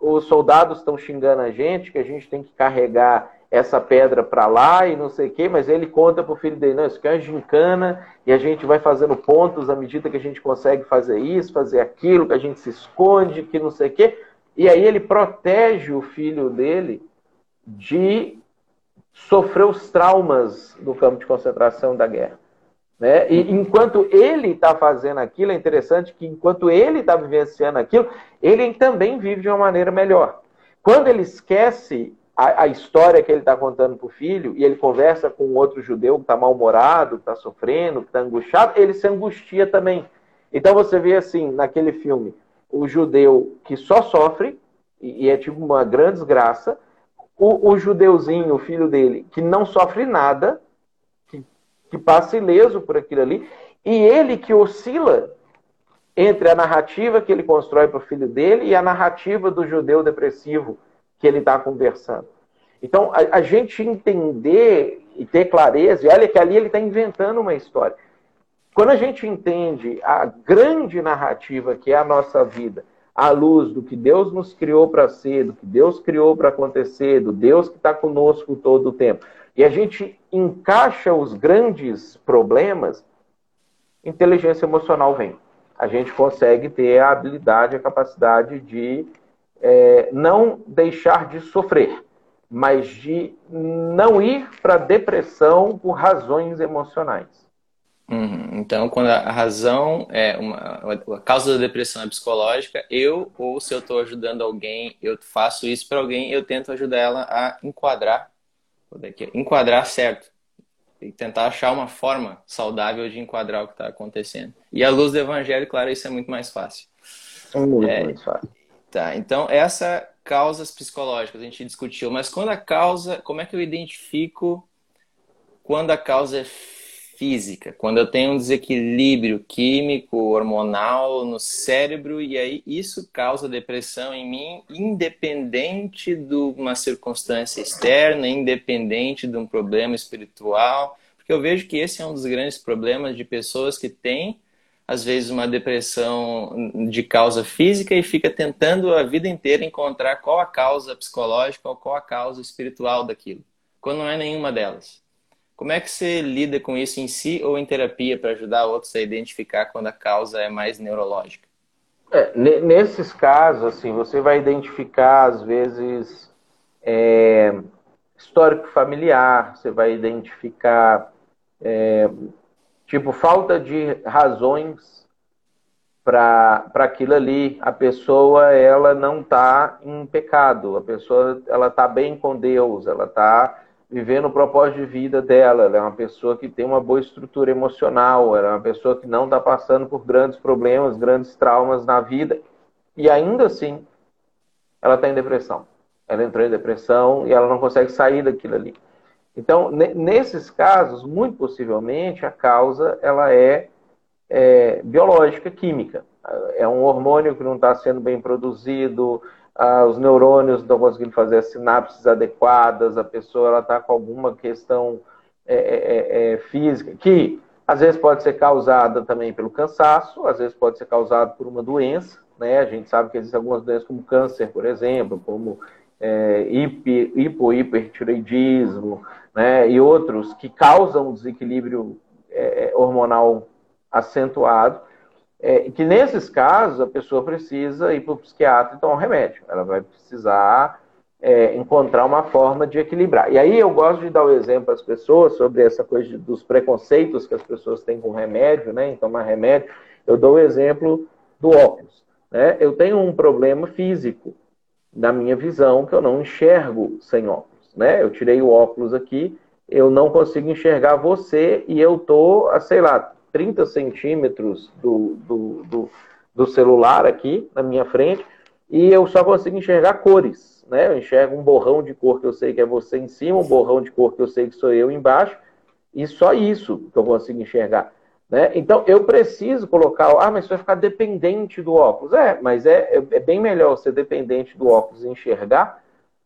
[SPEAKER 2] os soldados estão xingando a gente, que a gente tem que carregar essa pedra para lá e não sei o quê, mas ele conta para o filho dele, não, isso aqui é uma gincana e a gente vai fazendo pontos à medida que a gente consegue fazer isso, fazer aquilo, que a gente se esconde, que não sei o quê. E aí ele protege o filho dele de sofrer os traumas do campo de concentração da guerra. Né? E enquanto ele está fazendo aquilo, é interessante que enquanto ele está vivenciando aquilo, ele também vive de uma maneira melhor. Quando ele esquece a, a história que ele está contando para o filho e ele conversa com outro judeu que está mal-humorado, que está sofrendo, que está angustiado, ele se angustia também. Então você vê assim, naquele filme, o judeu que só sofre, e, é tipo uma grande desgraça, o, o judeuzinho, o filho dele, que não sofre nada, que passa ileso por aquilo ali, e ele que oscila entre a narrativa que ele constrói para o filho dele e a narrativa do judeu depressivo que ele está conversando. Então, a, a, gente entender e ter clareza, e olha que ali ele está inventando uma história. Quando a gente entende a grande narrativa que é a nossa vida, à luz do que Deus nos criou para ser, do que Deus criou para acontecer, do Deus que está conosco todo o tempo, e a gente encaixa os grandes problemas, inteligência emocional vem. A gente consegue ter a habilidade, a capacidade de é, não deixar de sofrer, mas de não ir para depressão por razões emocionais.
[SPEAKER 1] Uhum. Então, quando a razão é uma a causa da depressão é psicológica, eu ou se eu estou ajudando alguém, eu faço isso para alguém, eu tento ajudar ela a enquadrar, enquadrar certo e tentar achar uma forma saudável de enquadrar o que está acontecendo. E à luz do evangelho, claro, isso é muito mais fácil.
[SPEAKER 2] É muito é, mais fácil.
[SPEAKER 1] Tá, então essa causas psicológicas a gente discutiu, mas quando a causa, como é que eu identifico quando a causa é física, quando eu tenho um desequilíbrio químico, hormonal no cérebro, e aí isso causa depressão em mim, independente de uma circunstância externa, independente de um problema espiritual, porque eu vejo que esse é um dos grandes problemas de pessoas que têm, às vezes, uma depressão de causa física e fica tentando a vida inteira encontrar qual a causa psicológica ou qual a causa espiritual daquilo, quando não é nenhuma delas. Como é que você lida com isso em si ou em terapia para ajudar outros a identificar quando a causa é mais neurológica?
[SPEAKER 2] É, nesses casos, assim, você vai identificar, às vezes, é, histórico familiar, você vai identificar, é, tipo, falta de razões para aquilo ali. A pessoa, ela não está em pecado, a pessoa, ela está bem com Deus, ela está vivendo o propósito de vida dela. Ela é uma pessoa que tem uma boa estrutura emocional, ela é uma pessoa que não está passando por grandes problemas, grandes traumas na vida. E ainda assim, ela está em depressão. Ela entrou em depressão e ela não consegue sair daquilo ali. Então, nesses casos, muito possivelmente, a causa ela é, é biológica, química. É um hormônio que não está sendo bem produzido, ah, os neurônios não estão conseguindo fazer as sinapses adequadas, a pessoa está com alguma questão é, é, é, é, física, que às vezes pode ser causada também pelo cansaço, às vezes pode ser causada por uma doença, né? A gente sabe que existem algumas doenças como câncer, por exemplo, como é, hipo, né? E outros que causam desequilíbrio é, é, hormonal acentuado é, que nesses casos a pessoa precisa ir para o psiquiatra e tomar um remédio. Ela vai precisar é, encontrar uma forma de equilibrar. E aí eu gosto de dar o um exemplo às pessoas sobre essa coisa de, dos preconceitos que as pessoas têm com remédio, né, em tomar remédio. Eu dou o exemplo do óculos. Né? Eu tenho um problema físico na minha visão que eu não enxergo sem óculos. Né? Eu tirei o óculos aqui, eu não consigo enxergar você e eu tô, sei lá, 30 centímetros do, do, do, do celular aqui na minha frente e eu só consigo enxergar cores. Né? Eu enxergo um borrão de cor que eu sei que é você em cima, um borrão de cor que eu sei que sou eu embaixo, e só isso que eu consigo enxergar. Né? Então eu preciso colocar, ah, mas você vai ficar dependente do óculos. É, mas é, é, é bem melhor ser dependente do óculos e enxergar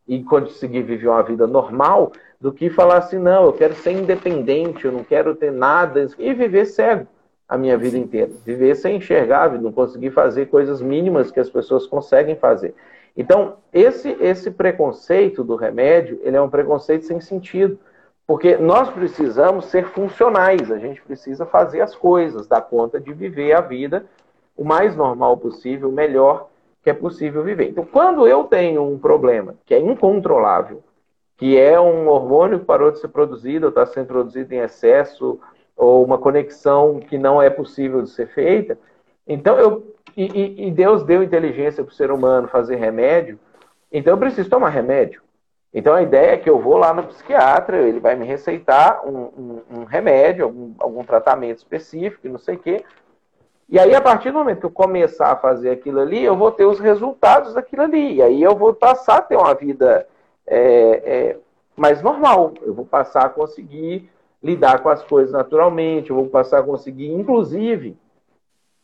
[SPEAKER 2] e conseguir viver uma vida normal do que falar assim, não, eu quero ser independente, eu não quero ter nada, e viver cego a minha vida inteira. Viver sem enxergar, não conseguir fazer coisas mínimas que as pessoas conseguem fazer. Então, esse, esse preconceito do remédio, ele é um preconceito sem sentido. Porque nós precisamos ser funcionais, a gente precisa fazer as coisas, dar conta de viver a vida o mais normal possível, o melhor que é possível viver. Então, quando eu tenho um problema que é incontrolável, que é um hormônio que parou de ser produzido, ou está sendo produzido em excesso, ou uma conexão que não é possível de ser feita. Então, eu, e, e Deus deu inteligência para o ser humano fazer remédio, então eu preciso tomar remédio. Então a ideia é que eu vou lá no psiquiatra, ele vai me receitar um, um, um remédio, algum, algum tratamento específico, não sei o quê. E aí, a partir do momento que eu começar a fazer aquilo ali, eu vou ter os resultados daquilo ali. E aí eu vou passar a ter uma vida é, é, mais normal. Eu vou passar a conseguir lidar com as coisas naturalmente, eu vou passar a conseguir, inclusive,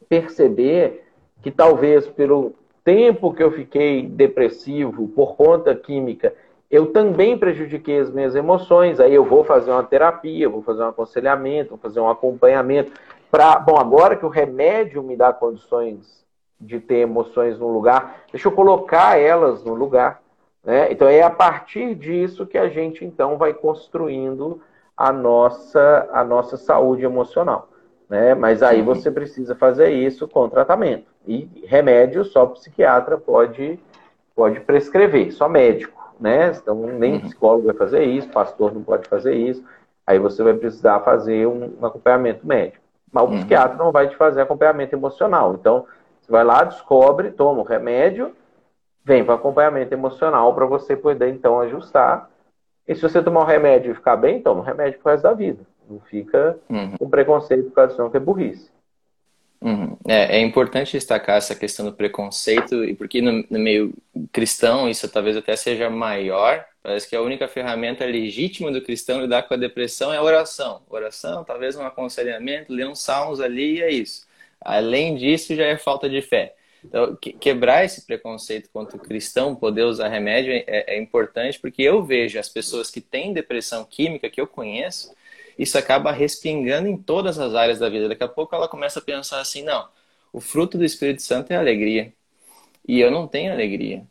[SPEAKER 2] perceber que talvez pelo tempo que eu fiquei depressivo por conta química, eu também prejudiquei as minhas emoções. Aí eu vou fazer uma terapia, vou fazer um aconselhamento, vou fazer um acompanhamento. Para, bom, agora que o remédio me dá condições de ter emoções no lugar, deixa eu colocar elas no lugar. Né? Então é a partir disso que a gente então vai construindo a nossa, a nossa saúde emocional. né? Mas aí uhum. você precisa fazer isso com tratamento. E remédio só o psiquiatra pode, pode prescrever, só médico, né? Então nem uhum. psicólogo vai fazer isso, pastor não pode fazer isso. Aí você vai precisar fazer um acompanhamento médico. Mas o uhum. psiquiatra não vai te fazer acompanhamento emocional. Então, você vai lá, descobre, toma o remédio, vem para acompanhamento emocional para você poder então ajustar. E se você tomar o remédio e ficar bem, toma o remédio pro resto da vida. Não fica uhum. com preconceito por causa disso, que é burrice.
[SPEAKER 1] Uhum. É, é, importante destacar essa questão do preconceito, e porque no, no, meio cristão isso talvez até seja maior. Parece que a única ferramenta legítima do cristão lidar com a depressão é a oração. Oração, talvez um aconselhamento, ler uns salmos ali e é isso. Além disso, já é falta de fé. Então, quebrar esse preconceito contra o cristão, poder usar remédio, é, é importante, porque eu vejo as pessoas que têm depressão química, que eu conheço, isso acaba respingando em todas as áreas da vida. Daqui a pouco ela começa a pensar assim: não, o fruto do Espírito Santo é alegria. E eu não tenho alegria.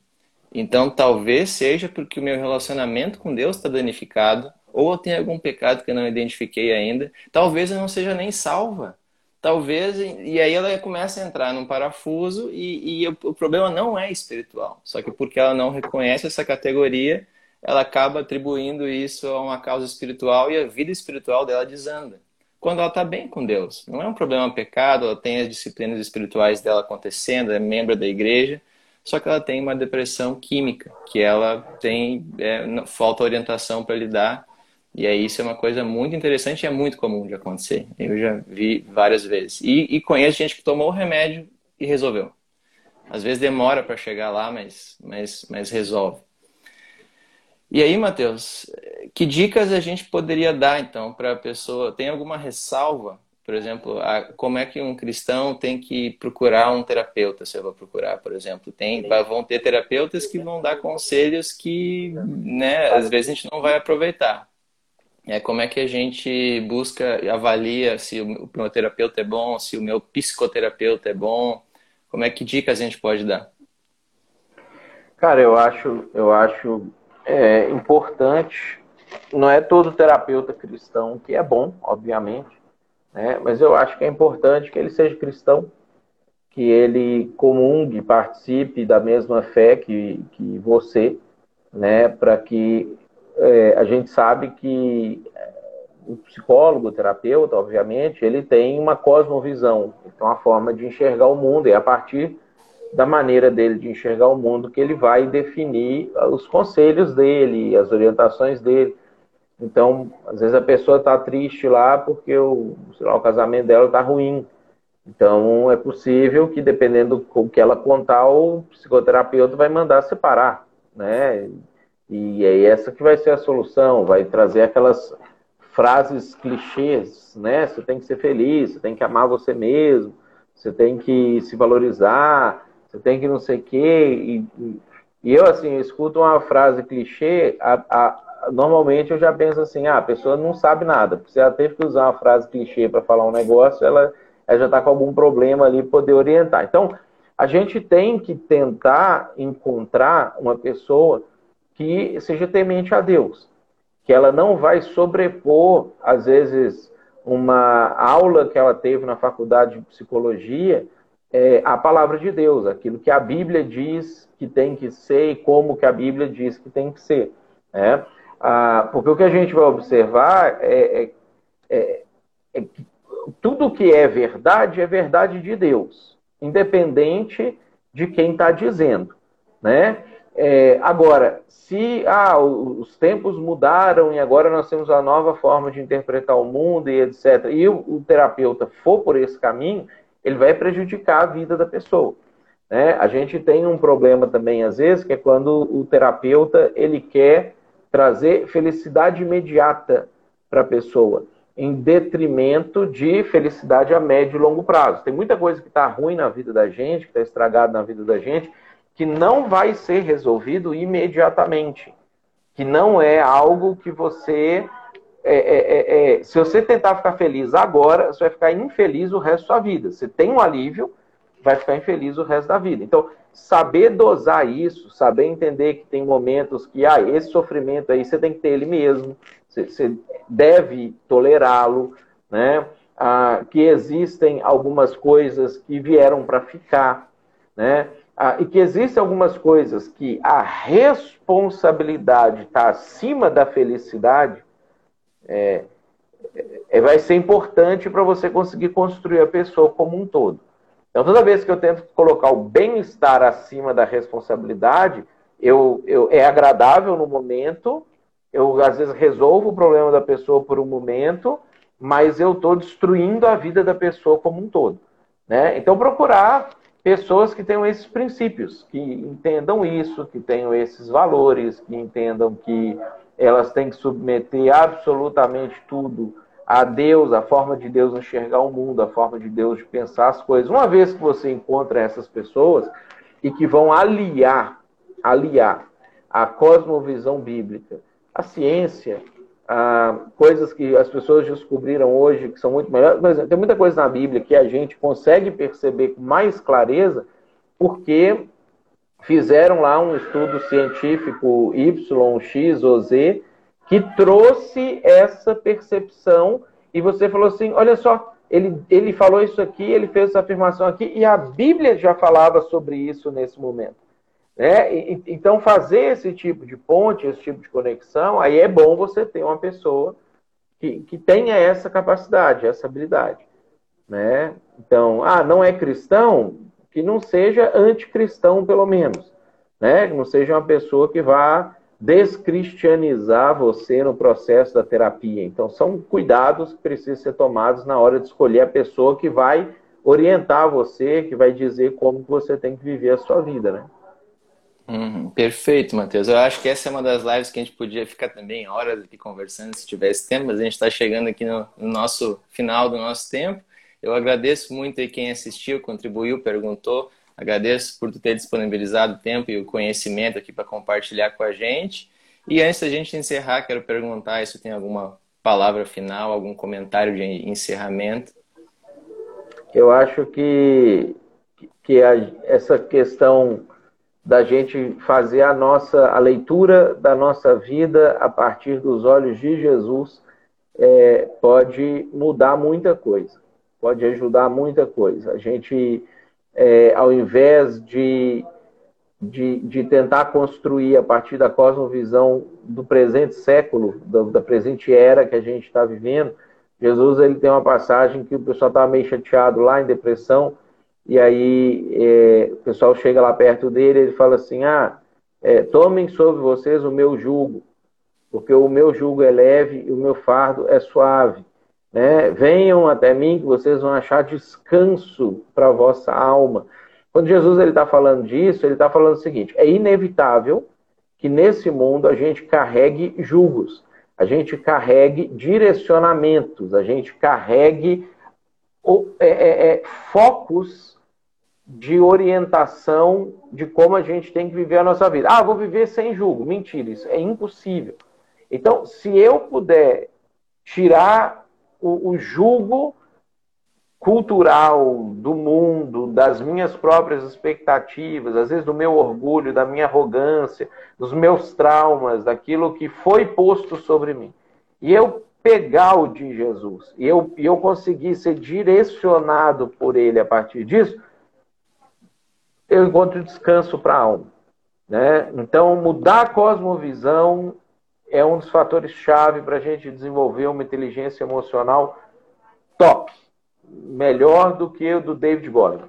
[SPEAKER 1] Então talvez seja porque o meu relacionamento com Deus está danificado, ou eu tenho algum pecado que eu não identifiquei ainda. Talvez eu não seja nem salva. Talvez, e aí ela começa a entrar num parafuso e, e o, o problema não é espiritual. Só que porque ela não reconhece essa categoria, ela acaba atribuindo isso a uma causa espiritual e a vida espiritual dela desanda. Quando ela está bem com Deus. Não é um problema pecado, ela tem as disciplinas espirituais dela acontecendo, é membro da igreja, só que ela tem uma depressão química, que ela tem é, falta orientação para lidar. E aí isso é uma coisa muito interessante e é muito comum de acontecer. Eu já vi várias vezes. E, e conheço gente que tomou o remédio e resolveu. Às vezes demora para chegar lá, mas, mas, mas resolve. E aí, Matheus, que dicas a gente poderia dar então para a pessoa? Tem alguma ressalva, por exemplo, a, como é que um cristão tem que procurar um terapeuta? Se eu vou procurar, por exemplo, tem, vão ter terapeutas que vão dar conselhos que, né, às vezes a gente não vai aproveitar. É como é que a gente busca, avalia se o meu terapeuta é bom, se o meu psicoterapeuta é bom? Como é que dicas a gente pode dar?
[SPEAKER 2] Cara, eu acho, eu acho é importante. Não é todo terapeuta cristão que é bom, obviamente, né? mas eu acho que é importante que ele seja cristão, que ele comungue, participe da mesma fé que, que você, né? para que é, a gente sabe que é, o psicólogo, o terapeuta, obviamente, ele tem uma cosmovisão, então uma forma de enxergar o mundo, e a partir da maneira dele de enxergar o mundo que ele vai definir os conselhos dele, as orientações dele. Então, às vezes a pessoa está triste lá porque o, lá, o casamento dela está ruim. Então, é possível que, dependendo do que ela contar, o psicoterapeuta vai mandar separar, né? E é essa que vai ser a solução, vai trazer aquelas frases clichês, né? Você tem que ser feliz, você tem que amar você mesmo, você tem que se valorizar, você tem que não sei o quê. E, e eu, assim, eu escuto uma frase clichê, a, a, normalmente eu já penso assim, ah, a pessoa não sabe nada. Se ela teve que usar uma frase clichê para falar um negócio, ela, ela já está com algum problema ali poder orientar. Então, a gente tem que tentar encontrar uma pessoa que seja temente a Deus, que ela não vai sobrepor, às vezes, uma aula que ela teve na faculdade de psicologia é, a palavra de Deus, aquilo que a Bíblia diz que tem que ser e como que a Bíblia diz que tem que ser. Né? Ah, porque o que a gente vai observar é, é, é, é que tudo que é verdade é verdade de Deus, independente de quem está dizendo. Né? É, agora, se ah, os tempos mudaram e agora nós temos uma nova forma de interpretar o mundo e etc., e o, o terapeuta for por esse caminho, ele vai prejudicar a vida da pessoa. Né? A gente tem um problema também, às vezes, que é quando o terapeuta ele quer trazer felicidade imediata para a pessoa, em detrimento de felicidade a médio e longo prazo. Tem muita coisa que está ruim na vida da gente, que está estragada na vida da gente, que não vai ser resolvido imediatamente. Que não é algo que você é, é, é, é, se você tentar ficar feliz agora, você vai ficar infeliz o resto da sua vida. Você tem um alívio, vai ficar infeliz o resto da vida. Então, saber dosar isso, saber entender que tem momentos que, ah, esse sofrimento aí você tem que ter ele mesmo, você, deve tolerá-lo, né? ah, que existem algumas coisas que vieram para ficar, né? Ah, e que existem algumas coisas que a responsabilidade está acima da felicidade, é, é, vai ser importante para você conseguir construir a pessoa como um todo. Então, toda vez que eu tento colocar o bem-estar acima da responsabilidade, eu, eu, é agradável no momento, eu às vezes resolvo o problema da pessoa por um momento, mas eu estou destruindo a vida da pessoa como um todo. Né? Então, procurar pessoas que tenham esses princípios, que entendam isso, que tenham esses valores, que entendam que elas têm que submeter absolutamente tudo a Deus, a forma de Deus enxergar o mundo, a forma de Deus de pensar as coisas. Uma vez que você encontra essas pessoas e que vão aliar, aliar a cosmovisão bíblica, a ciência, a coisas que as pessoas descobriram hoje que são muito melhores. Exemplo, tem muita coisa na Bíblia que a gente consegue perceber com mais clareza porque fizeram lá um estudo científico Y, X ou Z que trouxe essa percepção e você falou assim, olha só, ele, ele falou isso aqui, ele fez essa afirmação aqui e a Bíblia já falava sobre isso nesse momento. Né? E, então, fazer esse tipo de ponte, esse tipo de conexão, aí é bom você ter uma pessoa que, que tenha essa capacidade, essa habilidade. Né? Então, ah, não é cristão? Que não seja anticristão, pelo menos. Né? Que não seja uma pessoa que vá descristianizar você no processo da terapia. Então, são cuidados que precisam ser tomados na hora de escolher a pessoa que vai orientar você, que vai dizer como você tem que viver a sua vida, né?
[SPEAKER 1] Uhum, perfeito, Matheus. Eu acho que essa é uma das lives que a gente podia ficar também horas aqui conversando se tivesse tempo, mas a gente está chegando aqui no, no, nosso final do nosso tempo. Eu agradeço muito aí quem assistiu, contribuiu, perguntou. Agradeço por tu ter disponibilizado o tempo e o conhecimento aqui para compartilhar com a gente. E antes da gente encerrar, quero perguntar se tem alguma palavra final, algum comentário de encerramento.
[SPEAKER 2] Eu acho que, que a, essa questão da gente fazer a nossa a leitura da nossa vida a partir dos olhos de Jesus é, pode mudar muita coisa, pode ajudar muita coisa. A gente, é, ao invés de, de, de, tentar construir a partir da cosmovisão do presente século, da, da presente era que a gente está vivendo, Jesus ele tem uma passagem que o pessoal estava meio chateado lá em depressão, e aí é, o pessoal chega lá perto dele ele fala assim: Ah, é, tomem sobre vocês o meu jugo, porque o meu jugo é leve e o meu fardo é suave. Né? Venham até mim que vocês vão achar descanso para a vossa alma. Quando Jesus está falando disso, ele está falando o seguinte: é inevitável que nesse mundo a gente carregue julgos, a gente carregue direcionamentos, a gente carregue é, é, é, focos de orientação de como a gente tem que viver a nossa vida. Ah, vou viver sem julgo. Mentira, isso é impossível. Então, se eu puder tirar o, o julgo cultural do mundo, das minhas próprias expectativas, às vezes do meu orgulho, da minha arrogância, dos meus traumas, daquilo que foi posto sobre mim. E eu pegar o de Jesus e eu, e eu conseguir ser direcionado por ele a partir disso, eu encontro descanso para a alma. Né? Então, mudar a cosmovisão é um dos fatores chave para a gente desenvolver uma inteligência emocional top. Melhor do que o do David Goleman.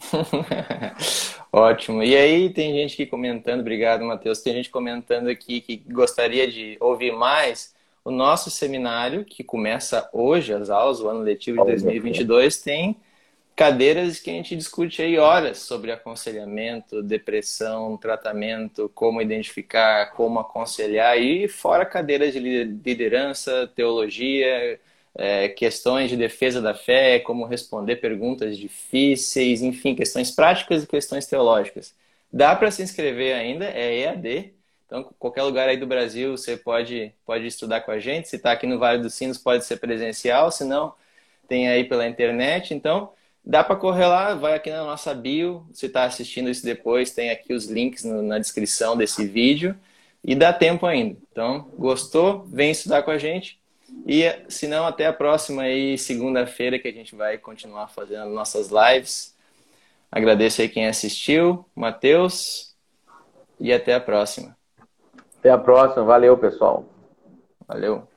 [SPEAKER 1] Ótimo. E aí tem gente aqui comentando, obrigado, Matheus. Tem gente comentando aqui que gostaria de ouvir mais o nosso seminário, que começa hoje, as aulas, o ano letivo de 2022, tem cadeiras que a gente discute aí horas sobre aconselhamento, depressão, tratamento, como identificar, como aconselhar, e fora cadeiras de liderança, teologia, é, questões de defesa da fé, como responder perguntas difíceis, enfim, questões práticas e questões teológicas. Dá para se inscrever ainda, é EAD, então, qualquer lugar aí do Brasil você pode, pode estudar com a gente. Se está aqui no Vale dos Sinos, pode ser presencial, se não, tem aí pela internet. Então, Dá para correr lá, vai aqui na nossa bio. Se está assistindo isso depois, tem aqui os links no, na descrição desse vídeo. E dá tempo ainda. Então, gostou? Vem estudar com a gente. E se não, até a próxima aí, segunda-feira, que a gente vai continuar fazendo nossas lives. Agradeço aí quem assistiu, Matheus, e até a próxima.
[SPEAKER 2] Até a próxima, valeu, pessoal.
[SPEAKER 1] Valeu.